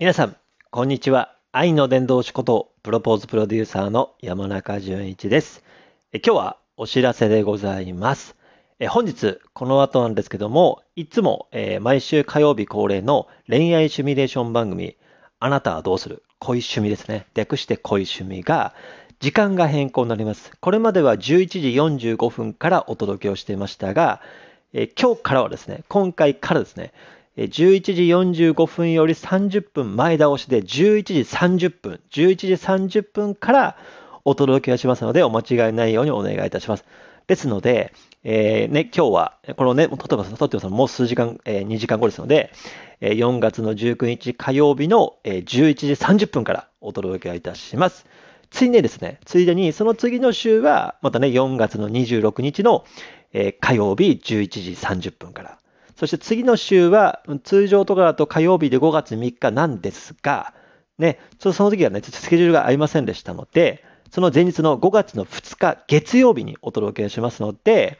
皆さん、こんにちは。愛の伝道師こと、プロポーズプロデューサーの山中淳一です。え今日はお知らせでございます。え本日、この後なんですけども、いつも、え毎週火曜日恒例の恋愛シミュレーション番組、あなたはどうする？恋趣味ですね。略して恋趣味が、時間が変更になります。これまでは11時45分からお届けをしていましたが、え今日からはですね、今回からですね、11時45分より30分前倒しで11時30分、11時30分からお届けをしますので、お間違いないようにお願いいたします。ですので、えーね、今日は、このね、もう撮ってます、撮ってますもう数時間、えー2時間後ですので、えー4月の19日火曜日の、えー11時30分からお届けをいたします。ついでですね、ついでに、その次の週は、またね、4月の26日の、えー火曜日11時30分から。そして次の週は、通常とかだと火曜日で5月3日なんですが、ね、ちょっとその時はね、ちょっとスケジュールが合いませんでしたので、その前日の5月の2日月曜日にお届けしますので、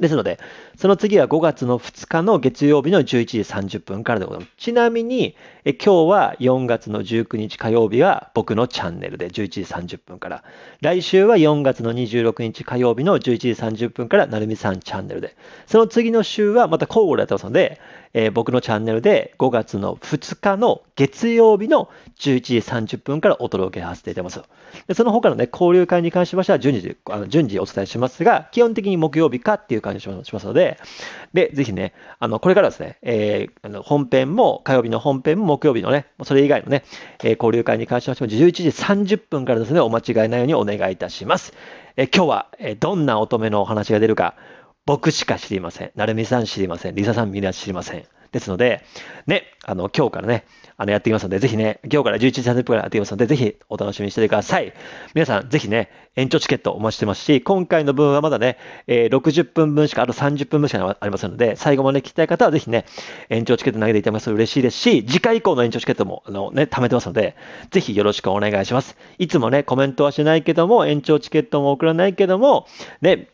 ですので、その次は5月の2日の月曜日の11時30分からでございます。ちなみに、え今日は4月の19日火曜日は僕のチャンネルで11時30分から、来週は4月の26日火曜日の11時30分から、なるみさんチャンネルで、その次の週はまた交互でやってますので、えー僕のチャンネルで5月の2日の月曜日の11時30分からお届けさせていただきます。でその他のね、交流会に関しましては順次、あの順次お伝えしますが、基本的に木曜日かっていうう感じしますしますので、で、ぜひね、あの、これからですね、えーあの本編も、火曜日の本編も木曜日のね、それ以外のね、えー交流会に関しましても11時30分からですね、お間違いないようにお願いいたします。えー今日は、えーどんな乙女のお話が出るか、僕しか知りません。なるみさん知りません。りささんみんな知りません。ですので、ね、あの、今日からね、あの、やっていきますので、ぜひね、今日から11時30分からやっていきますので、ぜひお楽しみにしててください。皆さん、ぜひね、延長チケットお待ちしてますし、今回の分はまだね、えー60分分しか、あと30分分しかありませんので、最後まで聞きたい方はぜひね、延長チケット投げていただきますと嬉しいですし、次回以降の延長チケットも、あのね、貯めてますので、ぜひよろしくお願いします。いつもね、コメントはしないけども、延長チケットも送らないけども、ね、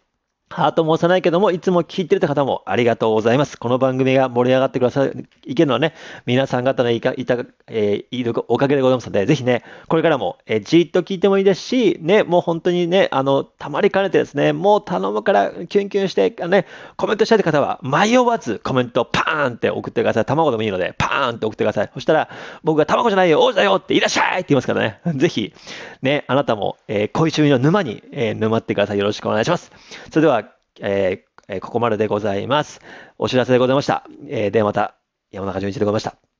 ハートも押さないけども、いつも聞いてるって方もありがとうございます。この番組が盛り上がってくださいけるのはね、皆さん方のいかいた、えーいるおかげでございますので、ぜひね、これからも、えーじっと聞いてもいいですし、ね、もう本当にね、あの、たまりかねてですね、もう頼むからキュンキュンして、ね、コメントしたい方は、迷わずコメントパーンって送ってください。卵でもいいので、パーンって送ってください。そしたら、僕が卵じゃないよ、王子だよって、いらっしゃいって言いますからね。ぜひ、ね、あなたも、えー恋趣味の沼に、え沼ってください。よろしくお願いします。それでは、えーここまででございます。お知らせでございました。えーではまた、山中淳一でございました。